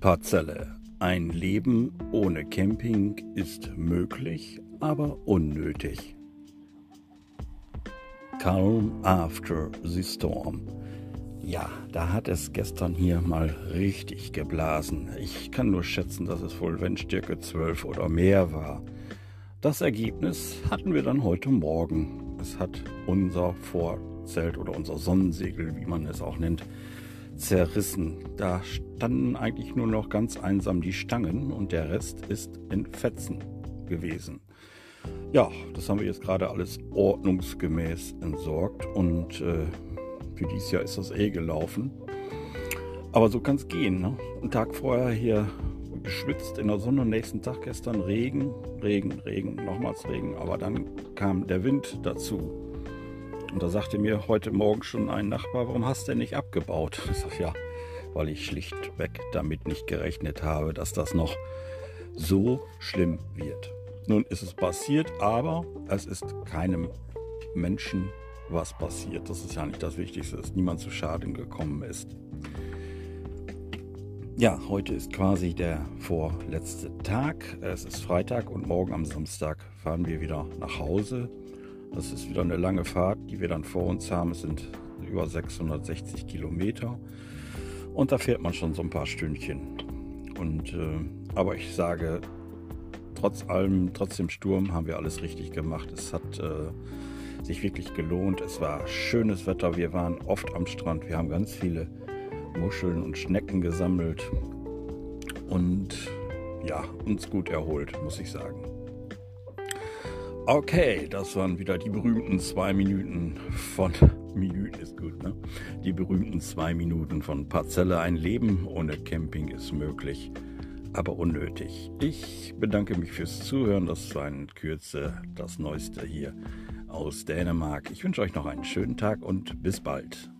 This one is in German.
Parzelle. Ein Leben ohne Camping ist möglich, aber unnötig. Calm after the storm. Ja, da hat es gestern hier mal richtig geblasen. Ich kann nur schätzen, dass es wohl Windstärke 12 oder mehr war. Das Ergebnis hatten wir dann heute Morgen. Es hat unser Vorzelt oder unser Sonnensegel, wie man es auch nennt, zerrissen. Da standen eigentlich nur noch ganz einsam die Stangen und der Rest ist in Fetzen gewesen. Ja, das haben wir jetzt gerade alles ordnungsgemäß entsorgt und äh, für dieses Jahr ist das eh gelaufen. Aber so kann es gehen. Ne? Einen Tag vorher hier geschwitzt in der Sonne, nächsten Tag gestern Regen, Regen, Regen, nochmals Regen. Aber dann kam der Wind dazu. Und da sagte mir heute Morgen schon ein Nachbar, warum hast du denn nicht abgebaut? Ich sage, ja, weil ich schlichtweg damit nicht gerechnet habe, dass das noch so schlimm wird. Nun ist es passiert, aber es ist keinem Menschen was passiert. Das ist ja nicht das Wichtigste, dass niemand zu Schaden gekommen ist. Ja, heute ist quasi der vorletzte Tag. Es ist Freitag und morgen am Samstag fahren wir wieder nach Hause. Das ist wieder eine lange Fahrt, die wir dann vor uns haben. Es sind über 660 Kilometer. Und da fährt man schon so ein paar Stündchen. Und, äh, aber ich sage, trotz allem, trotz dem Sturm haben wir alles richtig gemacht. Es hat äh, sich wirklich gelohnt. Es war schönes Wetter. Wir waren oft am Strand. Wir haben ganz viele Muscheln und Schnecken gesammelt. Und ja, uns gut erholt, muss ich sagen. Okay, das waren wieder die berühmten zwei Minuten von Minuten ist gut, ne? Die berühmten zwei Minuten von Parzelle. Ein Leben ohne Camping ist möglich, aber unnötig. Ich bedanke mich fürs Zuhören. Das war in Kürze das Neueste hier aus Dänemark. Ich wünsche euch noch einen schönen Tag und bis bald.